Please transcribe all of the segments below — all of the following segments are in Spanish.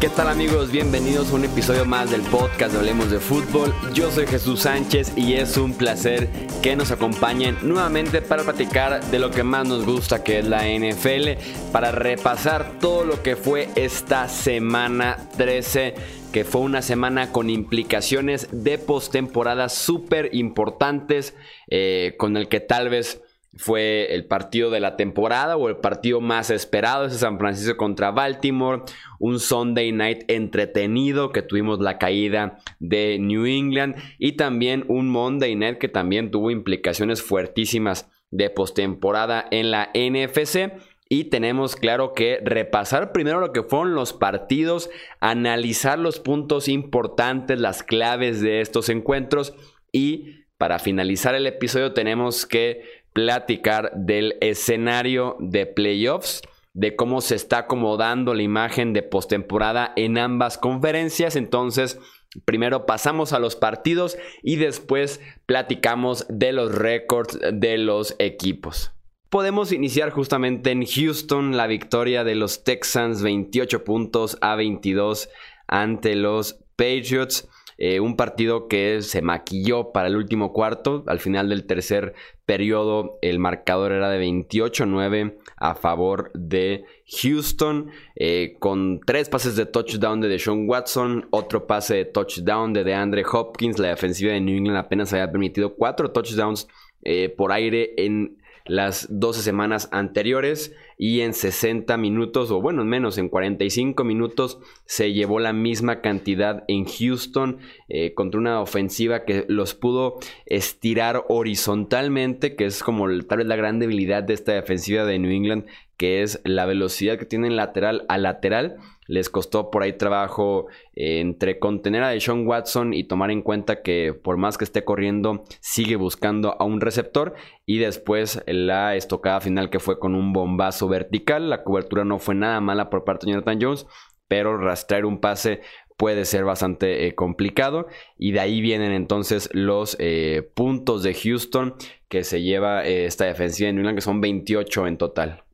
¿Qué tal amigos? Bienvenidos a un episodio más del podcast de Hablemos de Fútbol. Yo soy Jesús Sánchez y es un placer que nos acompañen nuevamente para platicar de lo que más nos gusta que es la NFL, para repasar todo lo que fue esta semana 13 que fue una semana con implicaciones de postemporada súper importantes, eh, con el que tal vez fue el partido de la temporada o el partido más esperado, ese San Francisco contra Baltimore, un Sunday night entretenido que tuvimos la caída de New England y también un Monday night que también tuvo implicaciones fuertísimas de postemporada en la NFC. Y tenemos claro que repasar primero lo que fueron los partidos, analizar los puntos importantes, las claves de estos encuentros y para finalizar el episodio tenemos que platicar del escenario de playoffs, de cómo se está acomodando la imagen de postemporada en ambas conferencias. Entonces, primero pasamos a los partidos y después platicamos de los récords de los equipos. Podemos iniciar justamente en Houston la victoria de los Texans 28 puntos a 22 ante los Patriots. Eh, un partido que se maquilló para el último cuarto. Al final del tercer periodo el marcador era de 28-9 a favor de Houston. Eh, con tres pases de touchdown de Deshaun Watson, otro pase de touchdown de DeAndre Hopkins. La defensiva de New England apenas había permitido cuatro touchdowns eh, por aire en las 12 semanas anteriores y en 60 minutos, o bueno, menos, en 45 minutos se llevó la misma cantidad en Houston eh, contra una ofensiva que los pudo estirar horizontalmente, que es como tal vez la gran debilidad de esta defensiva de New England, que es la velocidad que tienen lateral a lateral les costó por ahí trabajo eh, entre contener a Deshaun Watson y tomar en cuenta que por más que esté corriendo, sigue buscando a un receptor. Y después la estocada final que fue con un bombazo vertical. La cobertura no fue nada mala por parte de Jonathan Jones, pero rastrear un pase puede ser bastante eh, complicado. Y de ahí vienen entonces los eh, puntos de Houston que se lleva esta defensiva de New que son 28 en total.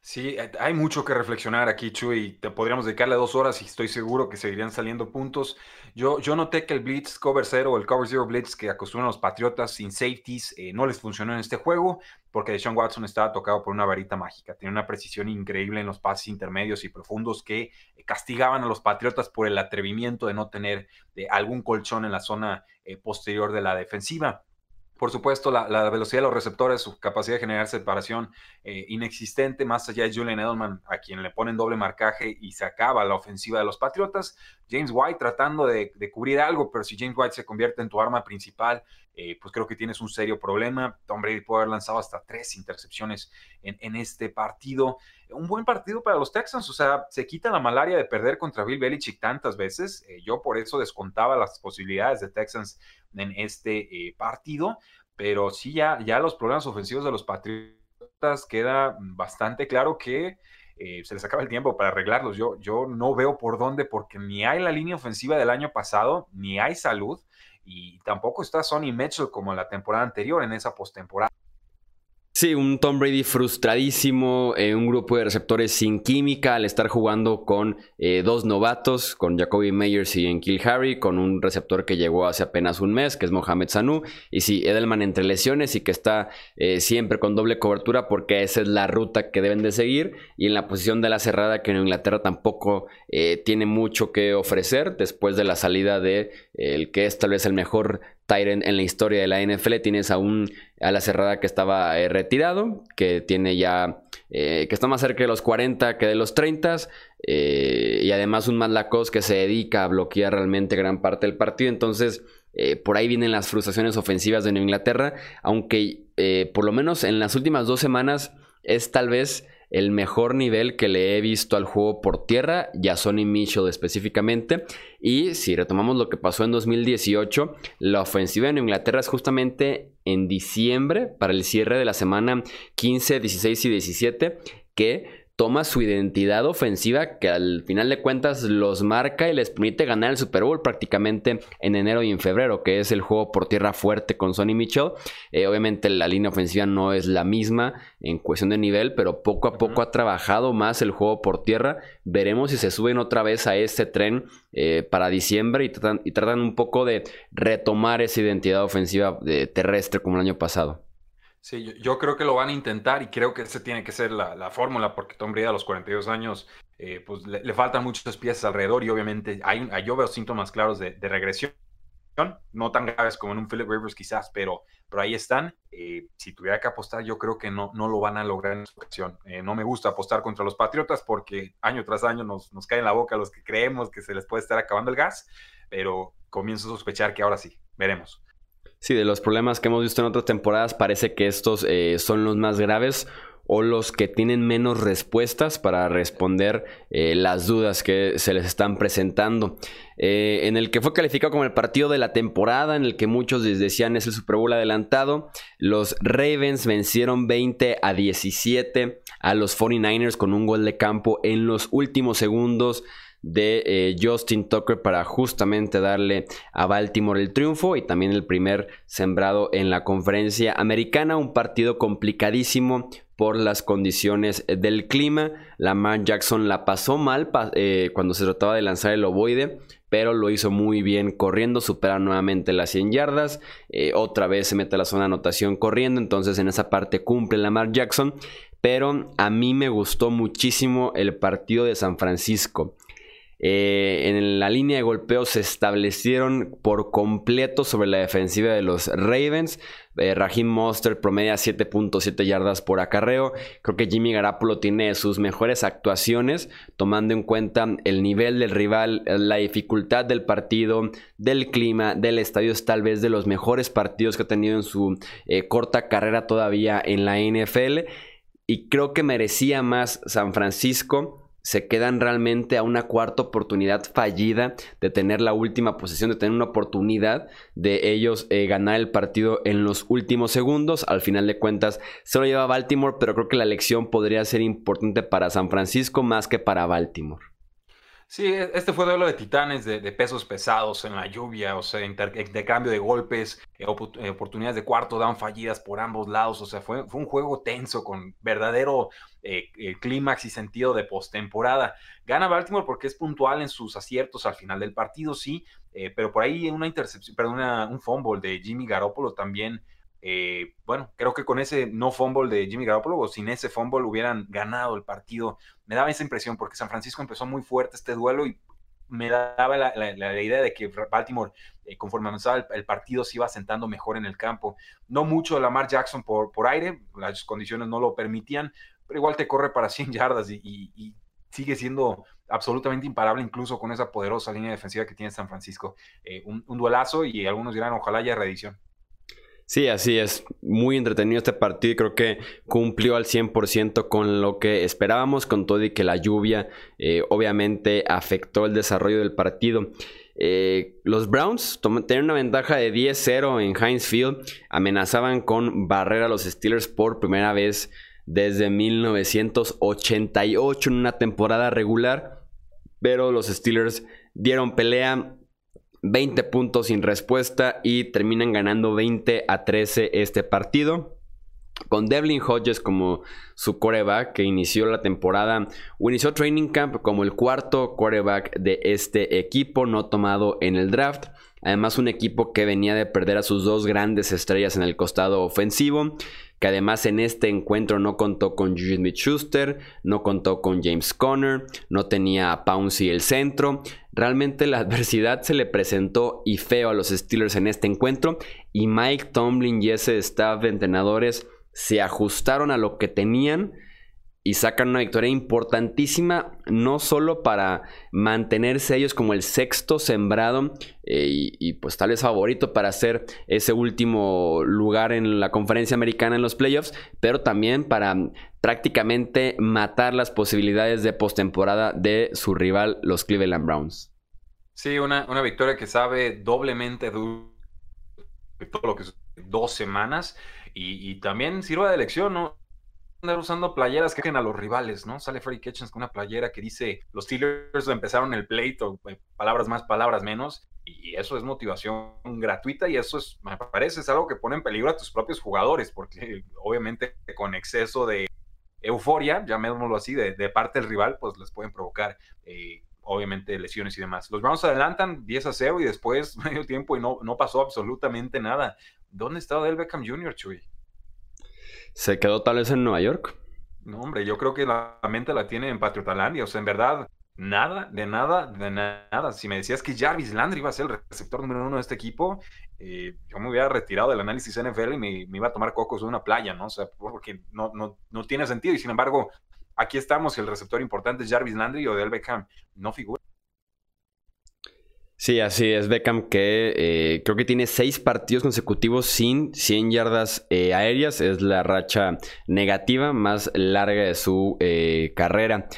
Sí, eh, hay mucho que reflexionar aquí, Chuy. te podríamos dedicarle dos horas y estoy seguro que seguirían saliendo puntos. Yo, yo noté que el Blitz Cover Zero el Cover Zero Blitz que acostumbran los Patriotas sin safeties eh, no les funcionó en este juego porque Deshaun Watson estaba tocado por una varita mágica. Tiene una precisión increíble en los pases intermedios y profundos que eh, castigaban a los Patriotas por el atrevimiento de no tener algún colchón en la zona posterior de la defensiva. Por supuesto, la, velocidad de los receptores, su capacidad de generar separación eh, inexistente, más allá de Julian Edelman, a quien le ponen doble marcaje y se acaba la ofensiva de los Patriotas. James White tratando de, cubrir algo, pero si James White se convierte en tu arma principal, eh, pues creo que tienes un serio problema. Tom Brady puede haber lanzado hasta tres intercepciones en, este partido. Un buen partido para los Texans, o sea, se quita la malaria de perder contra Bill Belichick tantas veces. Eh, yo por eso descontaba las posibilidades de Texans en este eh, partido, pero sí ya, ya los problemas ofensivos de los Patriotas queda bastante claro que se les acaba el tiempo para arreglarlos. Yo, yo no veo por dónde, porque ni hay la línea ofensiva del año pasado, ni hay salud, y tampoco está Sonny Mitchell como la temporada anterior en esa postemporada. Sí, un Tom Brady frustradísimo, eh, un grupo de receptores sin química al estar jugando con eh, dos novatos, con Jacoby Meyers y Enkil Harry, con un receptor que llegó hace apenas un mes, que es Mohamed Sanu, y sí, Edelman entre lesiones y que está eh, siempre con doble cobertura porque esa es la ruta que deben de seguir, y en la posición de la cerrada que en Inglaterra tampoco tiene mucho que ofrecer después de la salida de el que es tal vez el mejor Tyrant en la historia de la NFL. Tienes a un a la cerrada que estaba eh, retirado, que tiene ya eh, que está más cerca de los 40 que de los 30 eh, y además un Lacos que se dedica a bloquear realmente gran parte del partido. Entonces, por ahí vienen las frustraciones ofensivas de Nueva Inglaterra, aunque por lo menos en las últimas dos semanas es tal vez el mejor nivel que le he visto al juego por tierra, ya Sonny Mitchell específicamente. Y si retomamos lo que pasó en 2018, la ofensiva en Inglaterra es justamente en diciembre, para el cierre de la semana 15, 16 y 17, que toma su identidad ofensiva que al final de cuentas los marca y les permite ganar el Super Bowl prácticamente en enero y en febrero, que es el juego por tierra fuerte con Sonny Mitchell. Eh, obviamente la línea ofensiva no es la misma en cuestión de nivel, pero poco a poco ha trabajado más el juego por tierra. Veremos si se suben otra vez a este tren eh, para diciembre y tratan, y tratan un poco de retomar esa identidad ofensiva de terrestre como el año pasado. Sí, yo, creo que lo van a intentar y creo que esa tiene que ser la, fórmula porque Tom Brady a los 42 años eh, pues le, faltan muchas piezas alrededor y obviamente hay, yo veo síntomas claros de, regresión, no tan graves como en un Philip Rivers quizás, pero, pero ahí están. Eh, si tuviera que apostar, yo creo que no, no lo van a lograr en esta ocasión. Eh, no me gusta apostar contra los Patriotas porque año tras año nos, nos cae en la boca los que creemos que se les puede estar acabando el gas, pero comienzo a sospechar que ahora sí, veremos. Sí, de los problemas que hemos visto en otras temporadas, parece que estos eh, son los más graves o los que tienen menos respuestas para responder eh, las dudas que se les están presentando. Eh, en el que fue calificado como el partido de la temporada, en el que muchos decían es el Super Bowl adelantado, los Ravens vencieron 20 a 17 a los 49ers con un gol de campo en los últimos segundos de eh, Justin Tucker para justamente darle a Baltimore el triunfo y también el primer sembrado en la conferencia americana. Un partido complicadísimo por las condiciones del clima. Lamar Jackson la pasó mal eh, cuando se trataba de lanzar el ovoide, pero lo hizo muy bien corriendo, supera nuevamente las 100 yardas, eh, otra vez se mete a la zona de anotación corriendo, entonces en esa parte cumple Lamar Jackson, pero a mí me gustó muchísimo el partido de San Francisco. Eh, en la línea de golpeo se establecieron por completo sobre la defensiva de los Ravens. Eh, Raheem Monster promedia 7.7 yardas por acarreo. Creo que Jimmy Garapolo tiene sus mejores actuaciones, tomando en cuenta el nivel del rival, la dificultad del partido, del clima, del estadio. Es tal vez de los mejores partidos que ha tenido en su eh, corta carrera todavía en la NFL. Y creo que merecía más San Francisco se quedan realmente a una cuarta oportunidad fallida de tener la última posesión, de tener una oportunidad de ellos eh, ganar el partido en los últimos segundos. Al final de cuentas se lo lleva Baltimore, pero creo que la elección podría ser importante para San Francisco más que para Baltimore. Sí, e, este fue duelo de titanes, de, pesos pesados en la lluvia, o sea, de cambio de golpes, eh, eh, oportunidades de cuarto down fallidas por ambos lados, o sea, fue, un juego tenso con verdadero eh, clímax y sentido de postemporada. Gana Baltimore porque es puntual en sus aciertos al final del partido, sí, pero por ahí una intercepción, perdón, un fumble de Jimmy Garoppolo también eh, bueno, creo que con ese no fumble de Jimmy Garoppolo o sin ese fumble hubieran ganado el partido. Me daba esa impresión porque San Francisco empezó muy fuerte este duelo y me daba la, idea de que Baltimore, eh, conforme avanzaba el, partido, se iba sentando mejor en el campo. No mucho Lamar Jackson por, aire, las condiciones no lo permitían, pero igual te corre para 100 yardas y, sigue siendo absolutamente imparable incluso con esa poderosa línea defensiva que tiene San Francisco. Eh, un, un, duelazo y algunos dirán ojalá haya reedición. Sí, así es. Muy entretenido este partido. Creo que cumplió al 100% con lo que esperábamos, con todo y que la lluvia eh, obviamente afectó el desarrollo del partido. Eh, los Browns tenían una ventaja de 10-0 en Heinz Field. Amenazaban con barrer a los Steelers por primera vez desde 1988 en una temporada regular. Pero los Steelers dieron pelea, 20 puntos sin respuesta y terminan ganando 20 a 13 este partido. Con Devlin Hodges como su coreback que inició la temporada o inició training camp como el cuarto coreback de este equipo no tomado en el draft. Además un equipo que venía de perder a sus dos grandes estrellas en el costado ofensivo que además en este encuentro no contó con Juju Smith-Schuster, no contó con James Conner, no tenía a Pouncy el centro. Realmente la adversidad se le presentó y feo a los Steelers en este encuentro y Mike Tomlin y ese staff de entrenadores se ajustaron a lo que tenían y sacan una victoria importantísima, no solo para mantenerse ellos como el sexto sembrado eh, y, pues tal vez favorito para hacer ese último lugar en la conferencia americana en los playoffs, pero también para prácticamente matar las posibilidades de postemporada de su rival, los Cleveland Browns. Sí, una, una victoria que sabe doblemente duro todo lo que dos semanas y, y también sirva de lección, ¿no? Andar usando playeras que a los rivales, ¿no? Sale Freddy Kitchens con una playera que dice los Steelers empezaron el pleito, eh, palabras más, palabras menos, y eso es motivación gratuita y eso es, me parece, es algo que pone en peligro a tus propios jugadores, porque obviamente con exceso de euforia, llamémoslo así, de, parte del rival, pues les pueden provocar eh, obviamente lesiones y demás. Los Browns adelantan 10 a 0 y después medio tiempo y no, no pasó absolutamente nada. ¿Dónde está Odell Beckham Jr., Chuy? ¿Se quedó tal vez en Nueva York? No, hombre, yo creo que la mente la tiene en Patriotalandia. O sea, en verdad, nada, de nada, de nada. Si me decías que Jarvis Landry iba a ser el receptor número uno de este equipo, eh, yo me hubiera retirado del análisis NFL y me, iba a tomar cocos de una playa, ¿no? O sea, porque no, no, no tiene sentido. Y sin embargo, aquí estamos el receptor importante es Jarvis Landry o Del Beckham no figura. Sí, así es. Beckham que eh, creo que tiene seis partidos consecutivos sin 100 yardas eh, aéreas. Es la racha negativa más larga de su eh, carrera.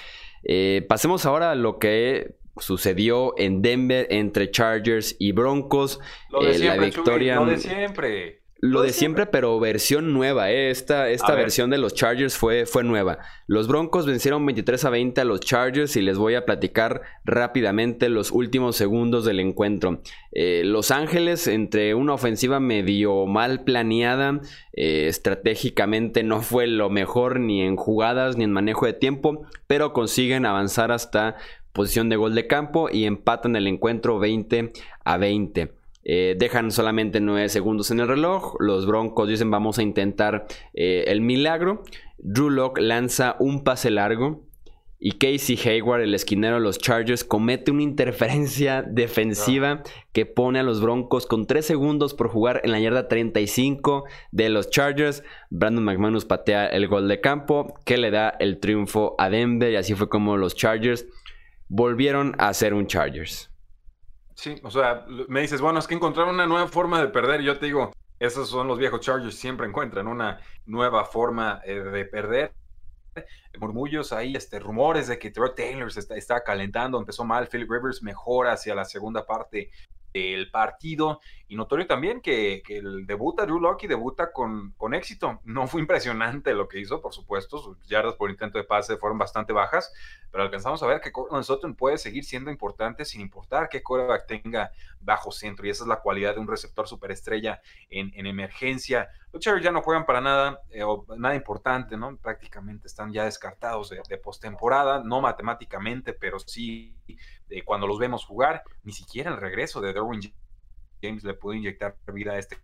pasemos ahora a lo que sucedió en Denver entre Chargers y Broncos. Lo de siempre, la victoria. lo de siempre. Lo de siempre, pero versión nueva. ¿eh? Esta, esta versión de los Chargers fue, fue nueva. Los Broncos vencieron 23 a 20 a los Chargers y les voy a platicar rápidamente los últimos segundos del encuentro. Eh, los Ángeles, entre una ofensiva medio mal planeada, eh, estratégicamente no fue lo mejor ni en jugadas ni en manejo de tiempo, pero consiguen avanzar hasta posición de gol de campo y empatan el encuentro 20 a 20. Eh, dejan solamente 9 segundos en el reloj. Los Broncos dicen vamos a intentar eh, el milagro. Drew Locke lanza un pase largo. Y Casey Hayward, el esquinero de los Chargers, comete una interferencia defensiva que pone a los Broncos con 3 segundos por jugar en la yarda 35 de los Chargers. Brandon McManus patea el gol de campo que le da el triunfo a Denver. Y así fue como los Chargers volvieron a ser un Chargers. Sí, o sea, me dices, bueno, es que encontraron una nueva forma de perder. Yo te digo, esos son los viejos Chargers, siempre encuentran una nueva forma eh, de perder. Murmullos ahí, este, rumores de que Trevor Taylor se está, está, calentando, empezó mal, Philip Rivers mejora hacia la segunda parte del partido. Y notorio también que, el debuta Drew Locke debuta con, con éxito. No fue impresionante lo que hizo, por supuesto. Sus yardas por intento de pase fueron bastante bajas, pero alcanzamos a ver que Cortland Sutton puede seguir siendo importante sin importar qué quarterback tenga bajo centro. Y esa es la cualidad de un receptor superestrella en, en emergencia. Los Chargers ya no juegan para nada, eh, nada importante, ¿no? Prácticamente están ya descartados de, de postemporada, no matemáticamente, pero sí cuando los vemos jugar, ni siquiera el regreso de Derwin James le pudo inyectar vida a este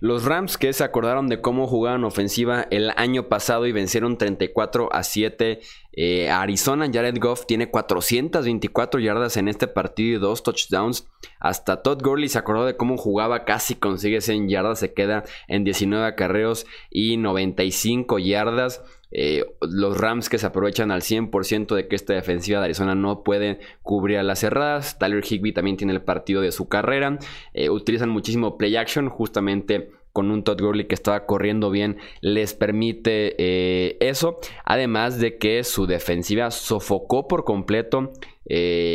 los Rams que se acordaron de cómo jugaban ofensiva el año pasado y vencieron 34 a 7 eh, Arizona. Jared Goff tiene 424 yardas en este partido y dos touchdowns. Hasta Todd Gurley se acordó de cómo jugaba, casi consigue 100 yardas, se queda en 19 acarreos y 95 yardas. Eh, los Rams que se aprovechan al 100% de que esta defensiva de Arizona no puede cubrir a las cerradas. Tyler Higby también tiene el partido de su carrera. Eh, utilizan muchísimo play action justamente con un Todd Gurley que estaba corriendo bien, les permite eh, eso. Además de que su defensiva sofocó por completo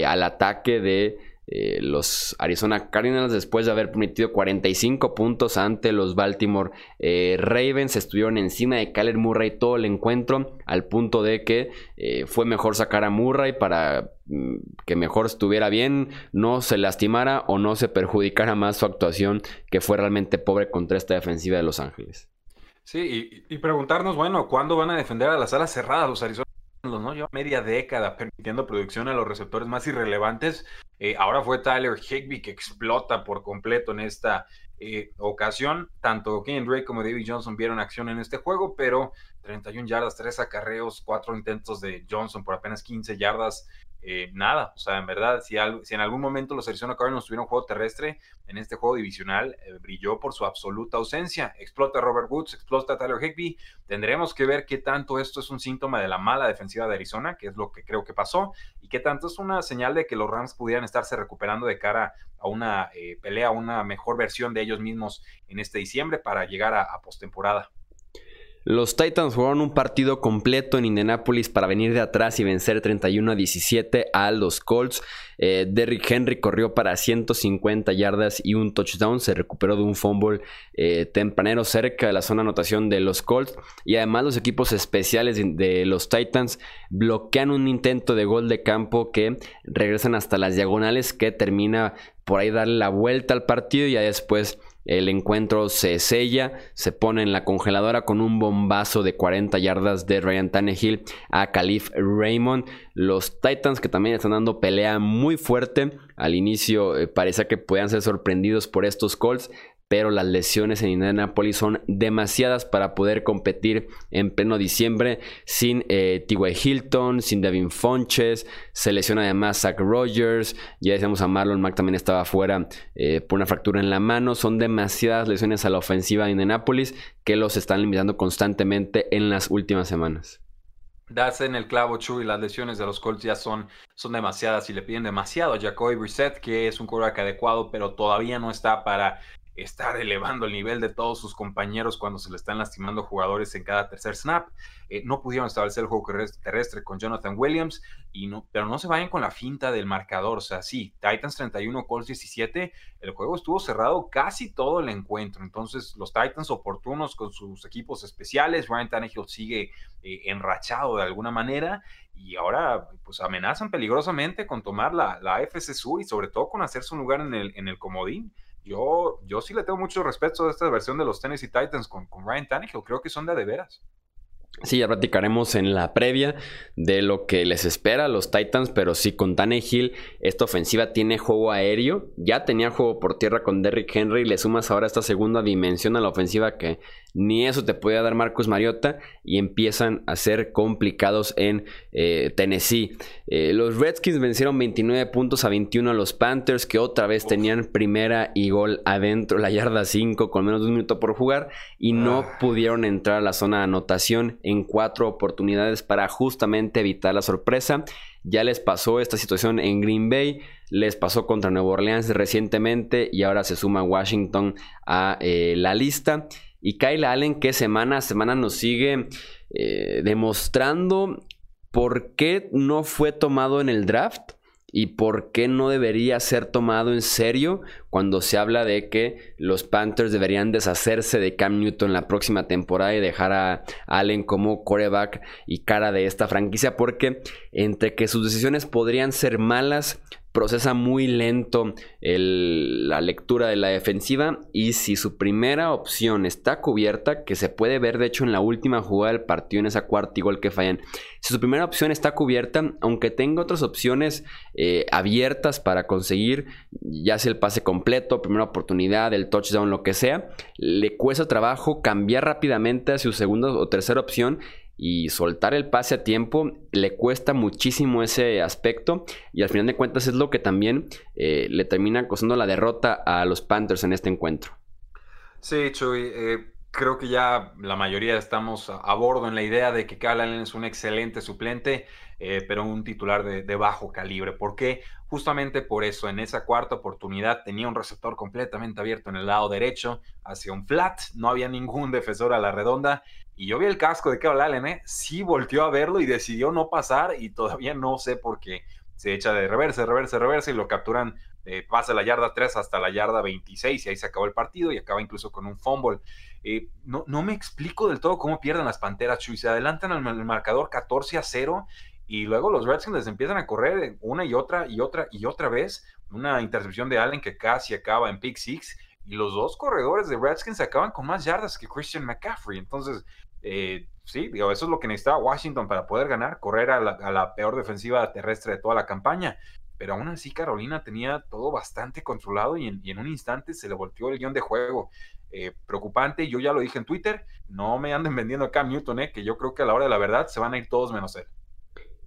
al ataque de eh, los Arizona Cardinals, después de haber permitido 45 puntos ante los Baltimore eh, Ravens, estuvieron encima de Kyler Murray todo el encuentro, al punto de que eh, fue mejor sacar a Murray para mm, que mejor estuviera bien, no se lastimara o no se perjudicara más su actuación, que fue realmente pobre contra esta defensiva de Los Ángeles. Sí, y, y preguntarnos, bueno, ¿cuándo van a defender a las alas cerradas los Arizona? ¿No? Lleva media década permitiendo producción a los receptores más irrelevantes. Eh, ahora fue Tyler Higby que explota por completo en esta eh, ocasión. Tanto Kenyon Drake como David Johnson vieron acción en este juego, pero 31 yardas, 3 acarreos, 4 intentos de Johnson por apenas 15 yardas. Eh, nada, o sea, en verdad, si, si, en algún momento los Arizona Cardinals tuvieron juego terrestre, en este juego divisional eh, brilló por su absoluta ausencia. Explota Robert Woods, explota Tyler Higby. Tendremos que ver qué tanto esto es un síntoma de la mala defensiva de Arizona, que es lo que creo que pasó, y qué tanto es una señal de que los Rams pudieran estarse recuperando de cara a una eh, pelea, a una mejor versión de ellos mismos en este diciembre para llegar a, a postemporada. Los Titans jugaron un partido completo en Indianapolis para venir de atrás y vencer 31 a 17 a los Colts. Eh, Derrick Henry corrió para 150 yardas y un touchdown. Se recuperó de un fumble eh, tempranero cerca de la zona anotación de los Colts. Y además los equipos especiales de los Titans bloquean un intento de gol de campo que regresan hasta las diagonales que termina por ahí darle la vuelta al partido y ya después el encuentro se sella, se pone en la congeladora con un bombazo de 40 yardas de Ryan Tannehill a Calif Raymond. Los Titans que también están dando pelea muy fuerte. Al inicio eh, parecía que podían ser sorprendidos por estos Colts pero las lesiones en Indianapolis son demasiadas para poder competir en pleno diciembre sin eh, T.Y. Hilton, sin Devin Fonches, se lesiona además Zach Rogers, ya decíamos a Marlon Mack también estaba fuera eh, por una fractura en la mano, son demasiadas lesiones a la ofensiva de Indianapolis que los están limitando constantemente en las últimas semanas. Das en el clavo, Chu, y las lesiones de los Colts ya son, son demasiadas y le piden demasiado a Jacoby Brissett, que es un quarterback adecuado, pero todavía no está para estar elevando el nivel de todos sus compañeros cuando se le están lastimando jugadores en cada tercer snap. Eh, no pudieron establecer el juego terrestre con Jonathan Williams, y no, pero no se vayan con la finta del marcador. O sea, sí, Titans 31, Colts 17, el juego estuvo cerrado casi todo el encuentro. Entonces, los Titans oportunos con sus equipos especiales, Ryan Tannehill sigue eh, enrachado de alguna manera y ahora pues amenazan peligrosamente con tomar la, la FC Sur y sobre todo con hacerse un lugar en el, en el comodín yo, yo sí le tengo mucho respeto a esta versión de los Tennessee Titans con, con Ryan Tannehill. Creo que son de de veras. Sí, ya platicaremos en la previa de lo que les espera a los Titans, pero sí, con Tannehill, esta ofensiva tiene juego aéreo. Ya tenía juego por tierra con Derrick Henry. Le sumas ahora esta segunda dimensión a la ofensiva que ni eso te podía dar Marcus Mariota y empiezan a ser complicados en eh, Tennessee. Eh, los Redskins vencieron 29 puntos a 21 a los Panthers que otra vez tenían primera y gol adentro, la yarda 5 con menos de un minuto por jugar y no ah. pudieron entrar a la zona de anotación en cuatro oportunidades para justamente evitar la sorpresa. Ya les pasó esta situación en Green Bay, les pasó contra Nueva Orleans recientemente y ahora se suma Washington a eh, la lista. Y Kyle Allen que semana a semana nos sigue eh, demostrando por qué no fue tomado en el draft y por qué no debería ser tomado en serio cuando se habla de que los Panthers deberían deshacerse de Cam Newton la próxima temporada y dejar a Allen como coreback y cara de esta franquicia porque entre que sus decisiones podrían ser malas procesa muy lento la lectura de la defensiva y si su primera opción está cubierta, que se puede ver de hecho en la última jugada del partido en esa cuarta igual que fallan, si su primera opción está cubierta, aunque tenga otras opciones eh, abiertas para conseguir, ya sea el pase completo, primera oportunidad, el touchdown, lo que sea, le cuesta trabajo cambiar rápidamente a su segunda o tercera opción y soltar el pase a tiempo le cuesta muchísimo ese aspecto y al final de cuentas es lo que también eh, le termina costando la derrota a los Panthers en este encuentro. Sí, Chuy, eh, creo que ya la mayoría estamos a, bordo en la idea de que Kyle Allen es un excelente suplente, eh, pero un titular de, bajo calibre. ¿Por qué? Justamente por eso, en esa cuarta oportunidad tenía un receptor completamente abierto en el lado derecho, hacia un flat, no había ningún defensor a la redonda y yo vi el casco de Carol Allen, ¿eh? Sí volteó a verlo y decidió no pasar y todavía no sé por qué. Se echa de reverse, reverse, reverse y lo capturan, eh, pasa la yarda 3 hasta la yarda 26 y ahí se acabó el partido y acaba incluso con un fumble. Eh, no, no me explico del todo cómo pierden las Panteras, Chuy. Se adelantan al marcador 14 a 0 y luego los Redskins les empiezan a correr una y otra y otra y otra vez. Una intercepción de Allen que casi acaba en pick six y los dos corredores de Redskins acaban con más yardas que Christian McCaffrey. Entonces, eh, sí, digo, eso es lo que necesitaba Washington para poder ganar, correr a la, peor defensiva terrestre de toda la campaña. Pero aún así Carolina tenía todo bastante controlado y en, un instante se le volteó el guion de juego. Eh, preocupante, yo ya lo dije en Twitter, no me anden vendiendo a Cam Newton, eh, que yo creo que a la hora de la verdad se van a ir todos menos él.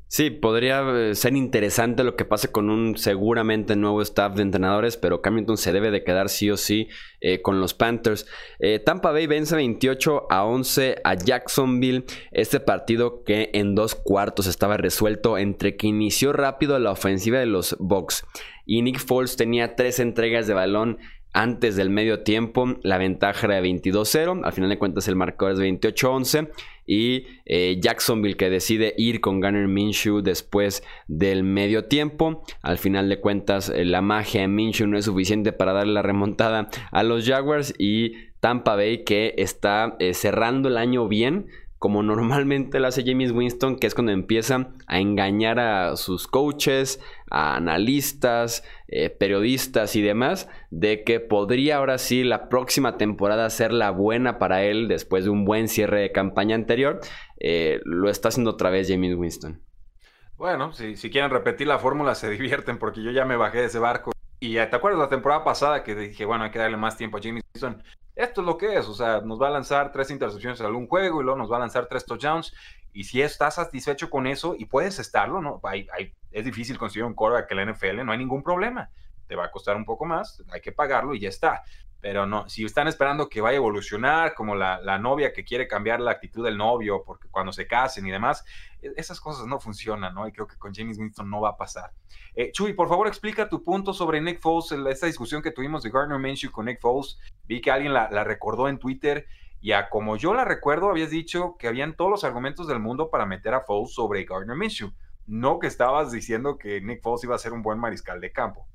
Sí, podría eh, ser interesante lo que pase con un seguramente nuevo staff de entrenadores, pero Camilton se debe de quedar sí o sí eh, con los Panthers. Eh, Tampa Bay vence 28 a 11 a Jacksonville. Este partido que en dos cuartos estaba resuelto entre que inició rápido la ofensiva de los Bucks y Nick Foles tenía tres entregas de balón antes del medio tiempo la ventaja era de 22-0. Al final de cuentas el marcador es 28-11. Y eh, Jacksonville que decide ir con Gunner Minshew después del medio tiempo. Al final de cuentas eh, la magia de Minshew no es suficiente para darle la remontada a los Jaguars. Y Tampa Bay que está eh, cerrando el año bien como normalmente lo hace James Winston, que es cuando empieza a engañar a sus coaches, a analistas, eh, periodistas y demás, de que podría ahora sí la próxima temporada ser la buena para él después de un buen cierre de campaña anterior. Eh, lo está haciendo otra vez James Winston. Bueno, si, si quieren repetir la fórmula se divierten porque yo ya me bajé de ese barco. Y te acuerdas la temporada pasada que dije, bueno, hay que darle más tiempo a James Winston esto es lo que es, o sea, nos va a lanzar tres intercepciones en algún juego y luego nos va a lanzar tres touchdowns. Y si estás satisfecho con eso y puedes estarlo, ¿no? es difícil conseguir un quarterback que la NFL, no hay ningún problema. Te va a costar un poco más, hay que pagarlo y ya está. Pero no, si están esperando que vaya a evolucionar, como la, la novia que quiere cambiar la actitud del novio porque cuando se casen y demás, e, esas cosas no funcionan, ¿no? Y creo que con James Winston no va a pasar. Eh, Chuy, por favor, explica tu punto sobre Nick Foles, esta discusión que tuvimos de Gardner Minshew con Nick Foles. Vi que alguien la, recordó en Twitter. Y a como yo la recuerdo, habías dicho que habían todos los argumentos del mundo para meter a Foles sobre Gardner Minshew. No que estabas diciendo que Nick Foles iba a ser un buen mariscal de campo.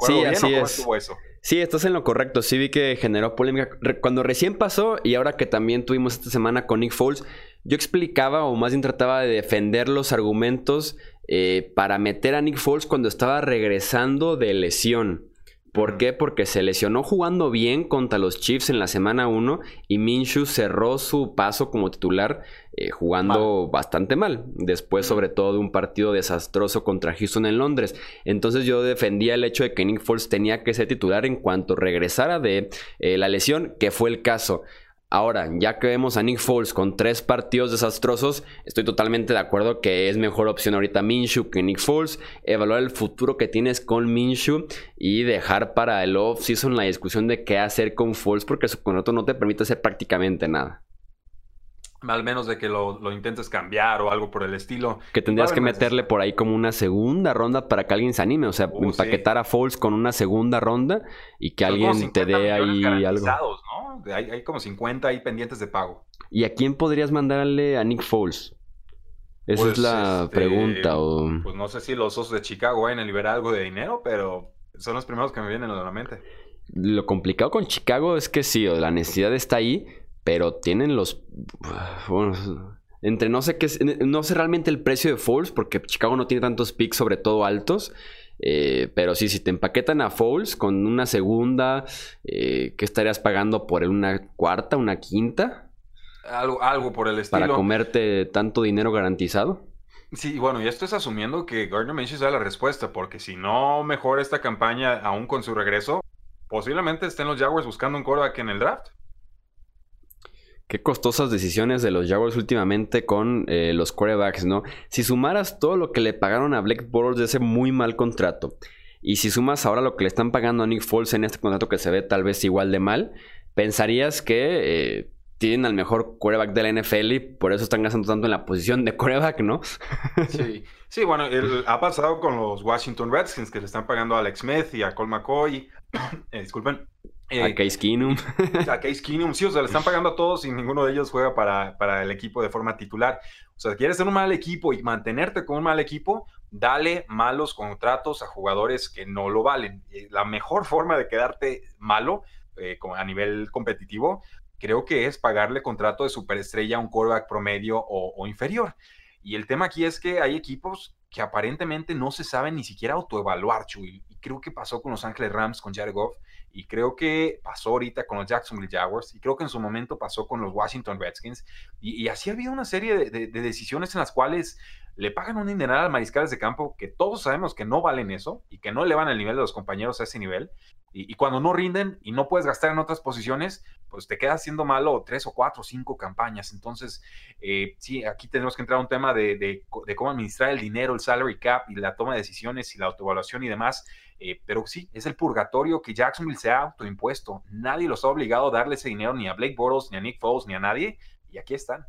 Sí, así es. Eso? Sí, estás en lo correcto. Sí vi que generó polémica. Cuando recién pasó y ahora que también tuvimos esta semana con Nick Foles, yo explicaba o más bien trataba de defender los argumentos eh, para meter a Nick Foles cuando estaba regresando de lesión. ¿Por qué? Porque se lesionó jugando bien contra los Chiefs en la semana 1 y Minshew cerró su paso como titular eh, jugando bastante mal. Después, sobre todo, de un partido desastroso contra Houston en Londres. Entonces yo defendía el hecho de que Nick Foles tenía que ser titular en cuanto regresara de eh, la lesión, que fue el caso. Ahora, ya que vemos a Nick Foles con tres partidos desastrosos, estoy totalmente de acuerdo que es mejor opción ahorita Minshew que Nick Foles. Evaluar el futuro que tienes con Minshew y dejar para el off-season la discusión de qué hacer con Foles porque su contrato no te permite hacer prácticamente nada. Al menos de que lo, intentes cambiar o algo por el estilo. Que tendrías que meterle por ahí como una segunda ronda para que alguien se anime. O sea, uh, empaquetar a Foles con una segunda ronda y que alguien te dé ahí algo. ¿no? Hay, como 50 ahí pendientes de pago. ¿Y a quién podrías mandarle a Nick Foles? Esa es pues, la este, pregunta. Pues no sé si los osos de Chicago vayan a liberar algo de dinero, pero son los primeros que me vienen a la mente. Lo complicado con Chicago es que sí, la necesidad está ahí pero tienen los... entre no sé qué... No sé realmente el precio de Foles, porque Chicago no tiene tantos picks, sobre todo altos. Eh, pero sí, si te empaquetan a Foles con una segunda, eh, ¿qué estarías pagando por una cuarta, una quinta? Algo, algo por el estilo. Para comerte tanto dinero garantizado. Sí, bueno, y esto es asumiendo que Gardner Minshew da la respuesta, porque si no mejora esta campaña aún con su regreso, posiblemente estén los Jaguars buscando un quarterback en el draft. Qué costosas decisiones de los Jaguars últimamente con eh, los quarterbacks, ¿no? Si sumaras todo lo que le pagaron a Black Bortles de ese muy mal contrato, y si sumas ahora lo que le están pagando a Nick Foles en este contrato que se ve tal vez igual de mal, pensarías que eh, tienen al mejor quarterback de la NFL y por eso están gastando tanto en la posición de quarterback, ¿no? sí, sí, bueno, ha pasado con los Washington Redskins que le están pagando a Alex Smith y a Cole McCoy. Eh, disculpen a eh, Case Keenum. a Case Keenum, sí, o sea, le están pagando a todos y ninguno de ellos juega para, para el equipo de forma titular. O sea, quieres ser un mal equipo y mantenerte con un mal equipo, dale malos contratos a jugadores que no lo valen. La mejor forma de quedarte malo eh, a nivel competitivo, creo que es pagarle contrato de superestrella a un quarterback promedio o, inferior. Y el tema aquí es que hay equipos que aparentemente no se saben ni siquiera autoevaluar, Chuy. Y creo que pasó con los Ángeles Rams, con Jared Goff y creo que pasó ahorita con los Jacksonville Jaguars y creo que en su momento pasó con los Washington Redskins y, así ha habido una serie de, decisiones en las cuales le pagan un dineral a mariscales de campo que todos sabemos que no valen eso y que no elevan el nivel de los compañeros a ese nivel y, cuando no rinden y no puedes gastar en otras posiciones, pues te quedas haciendo malo tres o cuatro o cinco campañas. Entonces, eh, sí, aquí tenemos que entrar a un tema de, de, cómo administrar el dinero, el salary cap y la toma de decisiones y la autoevaluación y demás. Eh, pero sí, es el purgatorio que Jacksonville se ha autoimpuesto. Nadie los ha obligado a darle ese dinero ni a Blake Bortles, ni a Nick Foles, ni a nadie. Y aquí están.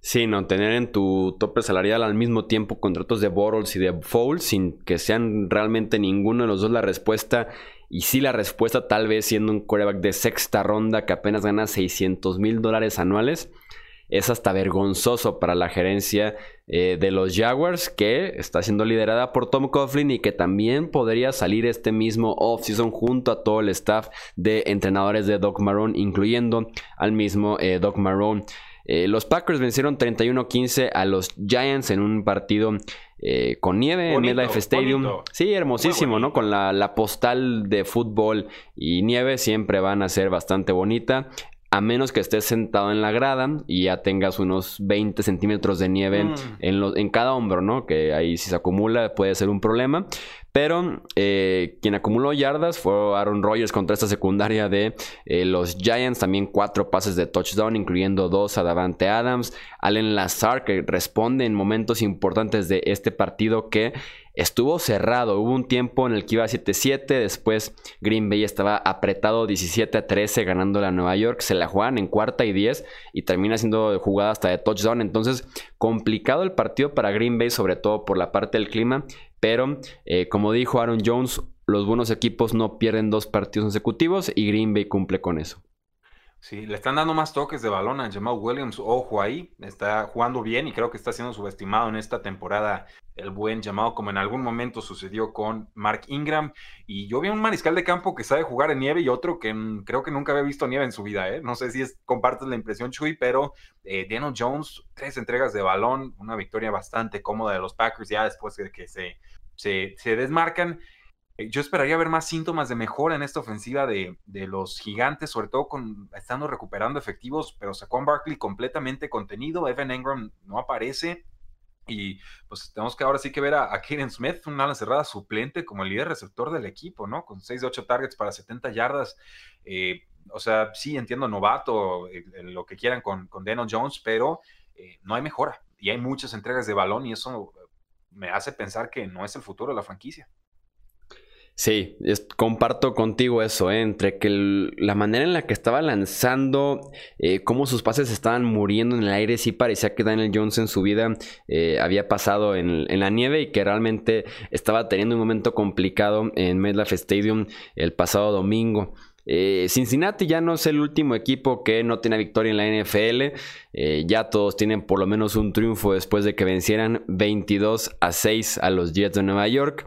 Sí, no, tener en tu tope salarial al mismo tiempo contratos de Bortles y de Foles sin que sean realmente ninguno de los dos la respuesta Y sí, la respuesta tal vez siendo un quarterback de sexta ronda que apenas gana 600 mil dólares anuales, es hasta vergonzoso para la gerencia eh, de los Jaguars, que está siendo liderada por Tom Coughlin y que también podría salir este mismo offseason junto a todo el staff de entrenadores de Doc Marrone, incluyendo al mismo eh, Doc Marrone. Eh, los Packers vencieron 31-15 a los Giants en un partido con nieve en MetLife Stadium. Sí, hermosísimo, ¿no? Con la, la, postal de fútbol y nieve siempre van a ser bastante bonita a menos que estés sentado en la grada y ya tengas unos 20 centímetros de nieve mm. en, en, cada hombro, ¿no? Que ahí si se acumula puede ser un problema. Pero eh, quien acumuló yardas fue Aaron Rodgers contra esta secundaria de eh, los Giants. También cuatro pases de touchdown, incluyendo dos a Davante Adams. Allen Lazar, que responde en momentos importantes de este partido que estuvo cerrado. Hubo un tiempo en el que iba 7-7, después Green Bay estaba apretado 17 13 ganando la Nueva York, se la juegan en cuarta y 10 y termina siendo jugada hasta de touchdown. Entonces, complicado el partido para Green Bay, sobre todo por la parte del clima, pero eh, como dijo Aaron Jones, los buenos equipos no pierden dos partidos consecutivos y Green Bay cumple con eso. Sí, le están dando más toques de balón a Jamal Williams. Ojo ahí, está jugando bien y creo que está siendo subestimado en esta temporada el buen llamado, como en algún momento sucedió con Mark Ingram. Y yo vi un mariscal de campo que sabe jugar en nieve y otro que creo que nunca había visto nieve en su vida. ¿eh? No sé si es, compartes la impresión, Chuy, pero eh, Jones, tres entregas de balón, una victoria bastante cómoda de los Packers ya después de que se, se, se desmarcan. Eh, yo esperaría ver más síntomas de mejora en esta ofensiva de, los gigantes, sobre todo con estando recuperando efectivos, pero Saquon Barkley completamente contenido, Evan Engram no aparece. Y pues tenemos que ahora sí que ver a, a Smith, una ala cerrada suplente como el líder receptor del equipo, ¿no? Con 6 de 8 targets para 70 yardas. Eh, o sea, sí entiendo novato, eh, lo que quieran con, con Jones, pero no hay mejora. Y hay muchas entregas de balón y eso me hace pensar que no es el futuro de la franquicia. Sí, comparto contigo eso, ¿eh? entre que la manera en la que estaba lanzando, eh, cómo sus pases estaban muriendo en el aire, sí parecía que Daniel Jones en su vida eh, había pasado en, la nieve y que realmente estaba teniendo un momento complicado en MetLife Stadium el pasado domingo. Cincinnati ya no es el último equipo que no tiene victoria en la NFL. ya todos tienen por lo menos un triunfo después de que vencieran 22 a 6 a los Jets de Nueva York.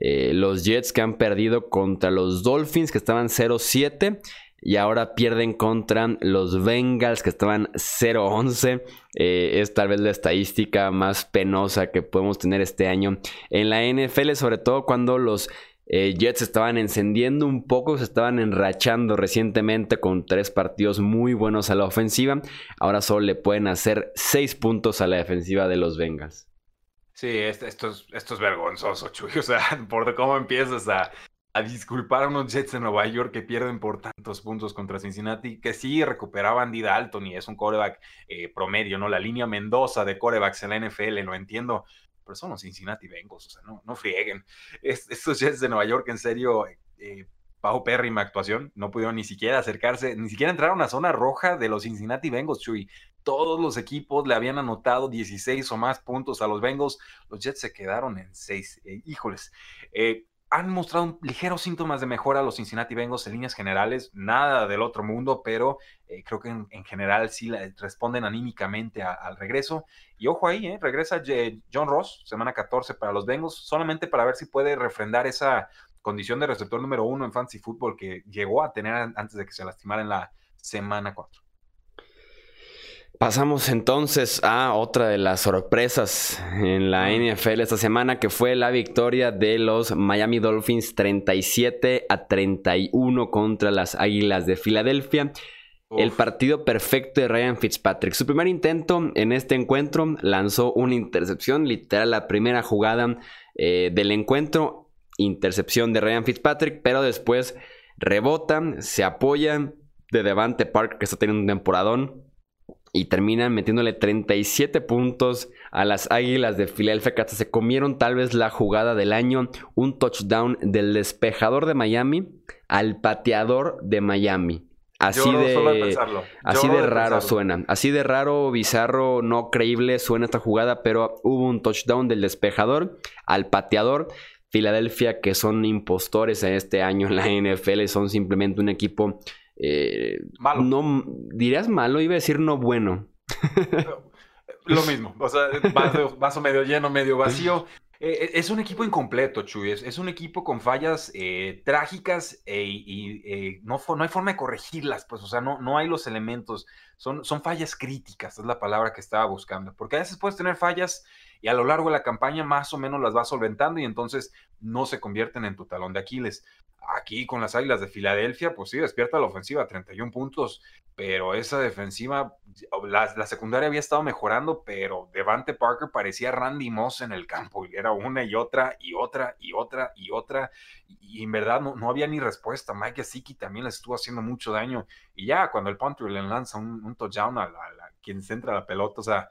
Eh, los Jets que han perdido contra los Dolphins que estaban 0-7 y ahora pierden contra los Bengals que estaban 0-11. Eh, es tal vez la estadística más penosa que podemos tener este año en la NFL, sobre todo cuando los eh, Jets estaban encendiendo un poco, se estaban enrachando recientemente con tres partidos muy buenos a la ofensiva. Ahora solo le pueden hacer 6 puntos a la defensiva de los Bengals. Sí, esto, es, esto es vergonzoso, Chuy. O sea, por cómo empiezas a, disculpar a unos Jets de Nueva York que pierden por tantos puntos contra Cincinnati, que sí recuperaban Andy Dalton y es un coreback eh, promedio, ¿no? La línea Mendoza de corebacks en la NFL, lo entiendo, pero son los Cincinnati Bengals, o sea, no, no frieguen. estos Jets de Nueva York, en serio, eh, Pau Pérrima actuación, no pudieron ni siquiera acercarse, ni siquiera entrar a una zona roja de los Cincinnati Bengals, Chuy todos los equipos le habían anotado 16 o más puntos a los Bengals. Los Jets se quedaron en 6. Eh, híjoles. Eh, han mostrado ligeros síntomas de mejora los Cincinnati Bengals en líneas generales, nada del otro mundo, pero eh, creo que en, general sí responden anímicamente al regreso. Y ojo ahí, regresa John Ross, semana 14 para los Bengals, solamente para ver si puede refrendar esa condición de receptor número uno en fantasy football que llegó a tener antes de que se lastimara en la semana 4. Pasamos entonces a otra de las sorpresas en la NFL esta semana, que fue la victoria de los Miami Dolphins 37 a 31 contra las Águilas de Filadelfia. El partido perfecto de Ryan Fitzpatrick. Su primer intento en este encuentro lanzó una intercepción, literal la primera jugada eh, del encuentro, intercepción de Ryan Fitzpatrick, pero después rebota, se apoya de Devante Park, que está teniendo un temporadón y terminan metiéndole 37 puntos a las Águilas de Filadelfia que hasta se comieron tal vez la jugada del año, un touchdown del despejador de Miami al pateador de Miami. Así de, así de raro suena, así de raro, bizarro, no creíble suena esta jugada, pero hubo un touchdown del despejador al pateador. Filadelfia, que son impostores en este año en la NFL, son simplemente un equipo... Eh, malo. No, dirías malo, iba a decir no bueno. Lo mismo, o sea, vaso, medio lleno, medio vacío. Eh, es un equipo incompleto, Chuy. Es, un equipo con fallas eh, trágicas e, y no, no, hay forma de corregirlas, pues, o sea, no, no hay los elementos. Son, son fallas críticas, es la palabra que estaba buscando. Porque a veces puedes tener fallas y a lo largo de la campaña más o menos las vas solventando y entonces no se convierten en tu talón de Aquiles. Aquí con las Águilas de Filadelfia, pues sí, despierta la ofensiva, 31 puntos, pero esa defensiva, la, secundaria había estado mejorando, pero Devante Parker parecía Randy Moss en el campo, y era una y otra y otra y otra y otra, y, en verdad no, no, había ni respuesta. Mike Gesicki también le estuvo haciendo mucho daño, y ya cuando el punter le lanza un, touchdown a, quien centra la pelota, o sea,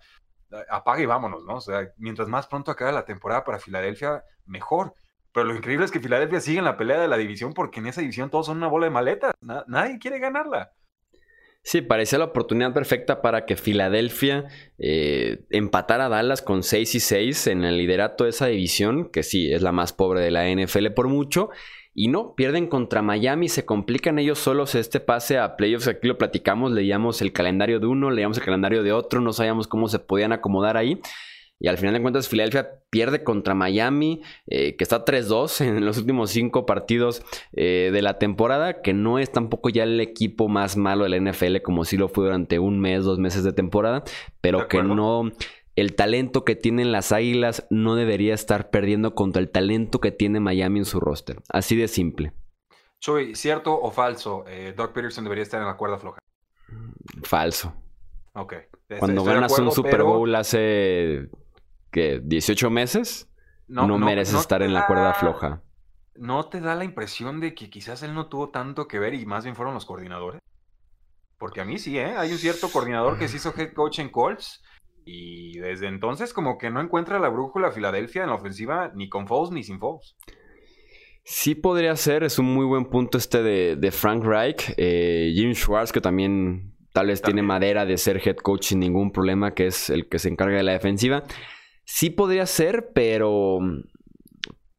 apaga y vámonos, ¿no? O sea, mientras más pronto acabe la temporada para Filadelfia, mejor. Pero lo increíble es que Filadelfia sigue en la pelea de la división porque en esa división todos son una bola de maletas. nadie quiere ganarla. Sí, parecía la oportunidad perfecta para que Filadelfia eh, empatara a Dallas con 6 y 6 en el liderato de esa división, que sí, es la más pobre de la NFL por mucho. Y no, pierden contra Miami, se complican ellos solos este pase a playoffs. Aquí lo platicamos, leíamos el calendario de uno, leíamos el calendario de otro, no sabíamos cómo se podían acomodar ahí. Y al final de cuentas, Filadelfia pierde contra Miami, eh, que está 3-2 en los últimos cinco partidos eh, de la temporada, que no es tampoco ya el equipo más malo de la NFL, como si lo fue durante un mes, dos meses de temporada, pero que no. El talento que tienen las Águilas no debería estar perdiendo contra el talento que tiene Miami en su roster. Así de simple. Choy, ¿cierto o falso? Eh, Doug Peterson debería estar en la cuerda floja. Falso. Ok. Cuando ganas un Super Bowl hace que 18 meses, no, no, mereces estar en la cuerda floja. ¿No te da la impresión de que quizás él no tuvo tanto que ver y más bien fueron los coordinadores? Porque a mí sí, ¿eh? Hay un cierto coordinador que se hizo head coach en Colts y desde entonces como que no encuentra la brújula Filadelfia en la ofensiva ni con Foles ni sin Foles. Sí podría ser, es un muy buen punto este de, Frank Reich. Eh, Jim Schwartz, que también tal vez tiene madera de ser head coach sin ningún problema, que es el que se encarga de la defensiva. Sí podría ser, pero.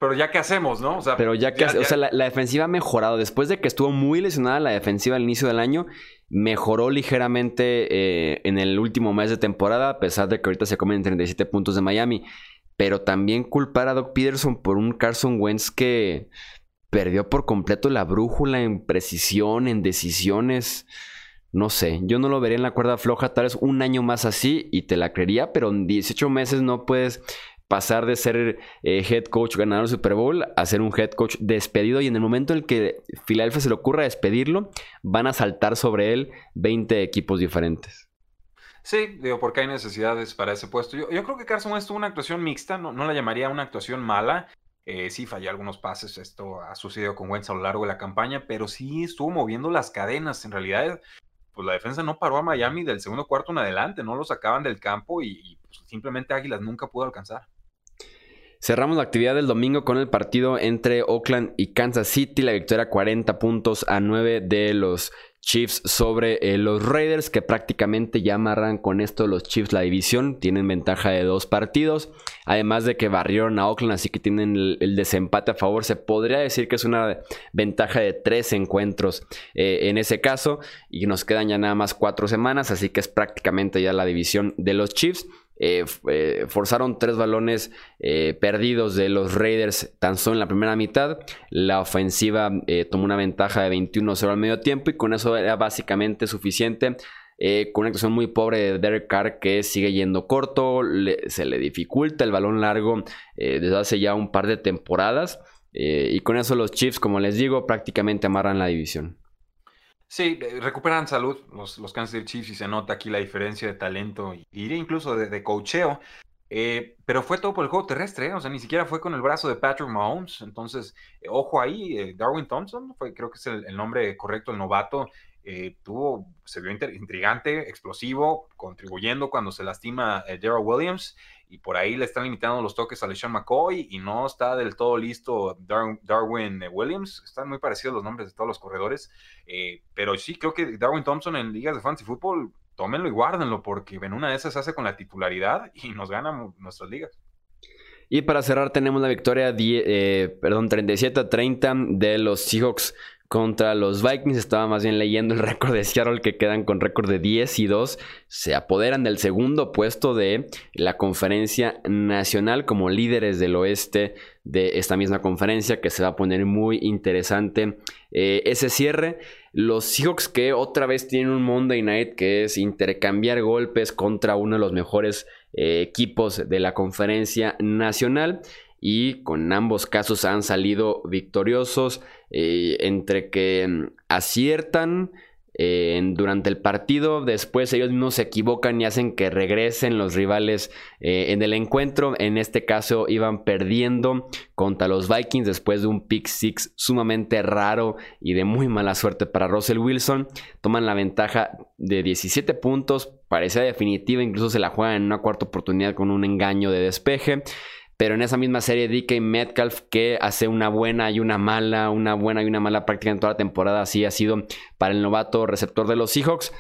Pero ya que hacemos, ¿no? O sea, pero ya que. O sea, la, defensiva ha mejorado. Después de que estuvo muy lesionada la defensiva al inicio del año, mejoró ligeramente eh, en el último mes de temporada, a pesar de que ahorita se comen 37 puntos de Miami. Pero también culpar a Doc Peterson por un Carson Wentz que perdió por completo la brújula en precisión, en decisiones. No sé, yo no lo vería en la cuerda floja, tal vez un año más así y te la creería, pero en 18 meses no puedes pasar de ser eh, head coach ganador del Super Bowl a ser un head coach despedido y en el momento en el que Philadelphia se le ocurra despedirlo, van a saltar sobre él 20 equipos diferentes. Sí, digo, porque hay necesidades para ese puesto. Yo, creo que Carson Wentz tuvo una actuación mixta, no, no la llamaría una actuación mala. Eh, sí, falló algunos pases, esto ha sucedido con Wentz a lo largo de la campaña, pero sí estuvo moviendo las cadenas. En realidad, pues la defensa no paró a Miami del segundo cuarto en adelante, no lo sacaban del campo y, pues, simplemente Águilas nunca pudo alcanzar. Cerramos la actividad del domingo con el partido entre Oakland y Kansas City, la victoria 40 puntos a 9 de los Chiefs sobre eh, los Raiders, que prácticamente ya amarran con esto los Chiefs la división. Tienen ventaja de dos partidos. Además de que barrieron a Oakland, así que tienen el, desempate a favor. Se podría decir que es una ventaja de tres encuentros eh, en ese caso. Y nos quedan ya nada más cuatro semanas, así que es prácticamente ya la división de los Chiefs. Eh, eh, forzaron tres balones eh, perdidos de los Raiders tan solo en la primera mitad. La ofensiva tomó una ventaja de 21-0 al medio tiempo y con eso era básicamente suficiente. con una actuación muy pobre de Derek Carr que sigue yendo corto, se le dificulta el balón largo desde hace ya un par de temporadas. y con eso los Chiefs, como les digo, prácticamente amarran la división. Sí, eh, recuperan salud los, los Kansas City Chiefs y se nota aquí la diferencia de talento y incluso de, de cocheo. Eh, pero fue todo por el juego terrestre, ¿eh? o sea, ni siquiera fue con el brazo de Patrick Mahomes. Entonces, ojo ahí, Darwin Thompson, fue, creo que es el, nombre correcto, el novato, tuvo, se vio intrigante, explosivo, contribuyendo cuando se lastima Daryl Williams y por ahí le están limitando los toques a LeSean McCoy y no está del todo listo Darwin Williams. Están muy parecidos los nombres de todos los corredores, eh, pero sí creo que Darwin Thompson en ligas de fantasy fútbol, tómenlo y guárdenlo porque en una de esas hace con la titularidad y nos gana nuestras ligas. Y para cerrar tenemos la victoria eh, perdón, 37 a 30 de los Seahawks contra los Vikings. Estaba más bien leyendo el récord de Seattle que quedan con récord de 10 y 2. Se apoderan del segundo puesto de la conferencia nacional como líderes del oeste de esta misma conferencia que se va a poner muy interesante eh, ese cierre. Los Seahawks que otra vez tienen un Monday Night que es intercambiar golpes contra uno de los mejores eh, equipos de la conferencia nacional y con ambos casos han salido victoriosos eh, entre que mm, aciertan eh, durante el partido, después ellos no se equivocan y hacen que regresen los rivales eh, en el encuentro. En este caso iban perdiendo contra los Vikings después de un pick six sumamente raro y de muy mala suerte para Russell Wilson. Toman la ventaja de 17 puntos, parecía definitiva, incluso se la juegan en una cuarta oportunidad con un engaño de despeje. Pero en esa misma serie, DK Metcalf, que hace una buena y una mala, una buena y una mala práctica en toda la temporada, así ha sido para el novato receptor de los Seahawks.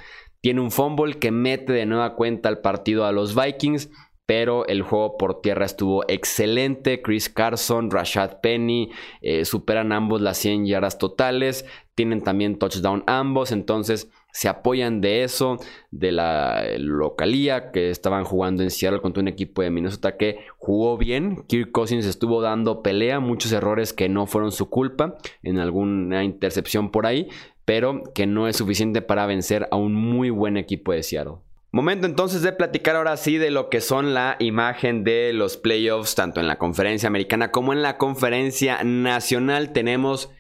Tiene un fumble que mete de nueva cuenta al partido a los Vikings pero el juego por tierra estuvo excelente. Chris Carson, Rashad Penny eh, superan ambos las 100 yardas totales, tienen también touchdown ambos, entonces se apoyan de eso, de la localía que estaban jugando en Seattle contra un equipo de Minnesota que jugó bien. Kirk Cousins estuvo dando pelea, muchos errores que no fueron su culpa, en alguna intercepción por ahí, pero que no es suficiente para vencer a un muy buen equipo de Seattle. Momento entonces de platicar ahora sí de lo que son la imagen de los playoffs, tanto en la conferencia americana como en la conferencia nacional. Tenemos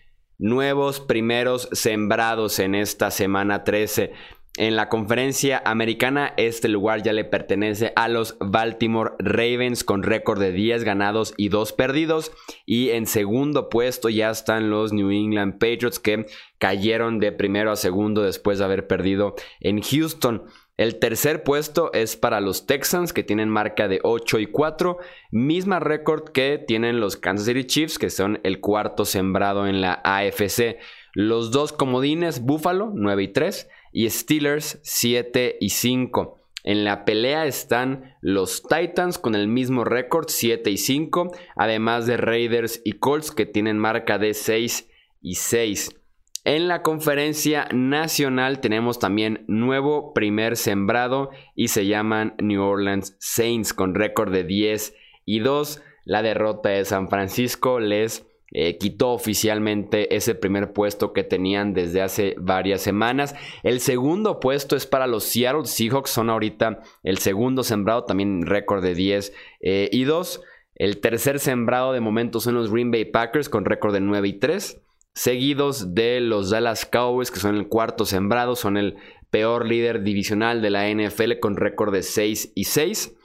nuevos primeros sembrados en esta semana 13. En la conferencia americana, este lugar ya le pertenece a los Baltimore Ravens con récord de 10 ganados y 2 perdidos. Y en segundo puesto ya están los New England Patriots que cayeron de primero a segundo después de haber perdido en Houston. El tercer puesto es para los Texans que tienen marca de 8 y 4, misma récord que tienen los Kansas City Chiefs que son el cuarto sembrado en la AFC. Los dos comodines Buffalo 9 y 3 y Steelers 7 y 5. En la pelea están los Titans con el mismo récord 7 y 5, además de Raiders y Colts que tienen marca de 6 y 6. En la conferencia nacional tenemos también nuevo primer sembrado y se llaman New Orleans Saints con récord de 10 y 2. La derrota de San Francisco les eh, quitó oficialmente ese primer puesto que tenían desde hace varias semanas. El segundo puesto es para los Seattle Seahawks, son ahorita el segundo sembrado, también récord de 10 eh, y 2. El tercer sembrado de momento son los Green Bay Packers con récord de 9 y 3 seguidos de los Dallas Cowboys, que son el cuarto sembrado, son el peor líder divisional de la NFL con récord de 6 y 6.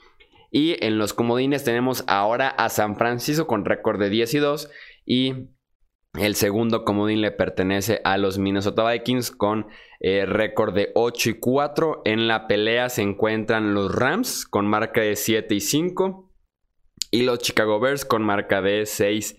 Y en los comodines tenemos ahora a San Francisco con récord de 10 y 2. Y el segundo comodín le pertenece a los Minnesota Vikings con eh, récord de 8 y 4. En la pelea se encuentran los Rams con marca de 7 y 5. Y los Chicago Bears con marca de 6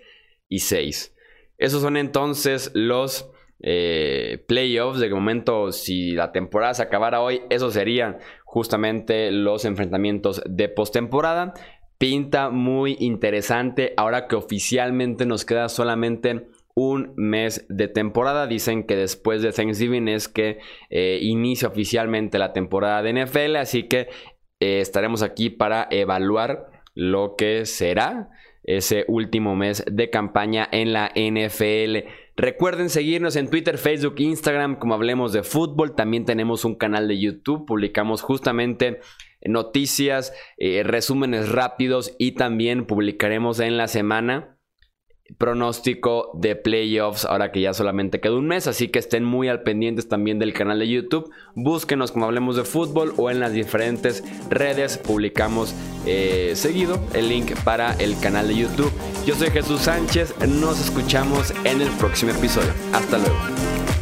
y 6. Esos son entonces los eh, playoffs. De momento, si la temporada se acabara hoy, esos serían justamente los enfrentamientos de postemporada. Pinta muy interesante ahora que oficialmente nos queda solamente un mes de temporada. Dicen que después de Thanksgiving es que eh, inicia oficialmente la temporada de NFL. Así que eh, estaremos aquí para evaluar lo que será ese último mes de campaña en la NFL. Recuerden seguirnos en Twitter, Facebook, Instagram, como hablemos de fútbol. También tenemos un canal de YouTube. Publicamos justamente noticias, eh, resúmenes rápidos y también publicaremos en la semana pronóstico de playoffs ahora que ya solamente queda un mes, así que estén muy al pendientes también del canal de YouTube. Búsquenos como hablemos de fútbol o en las diferentes redes publicamos eh, seguido el link para el canal de YouTube. Yo soy Jesús Sánchez, nos escuchamos en el próximo episodio. Hasta luego.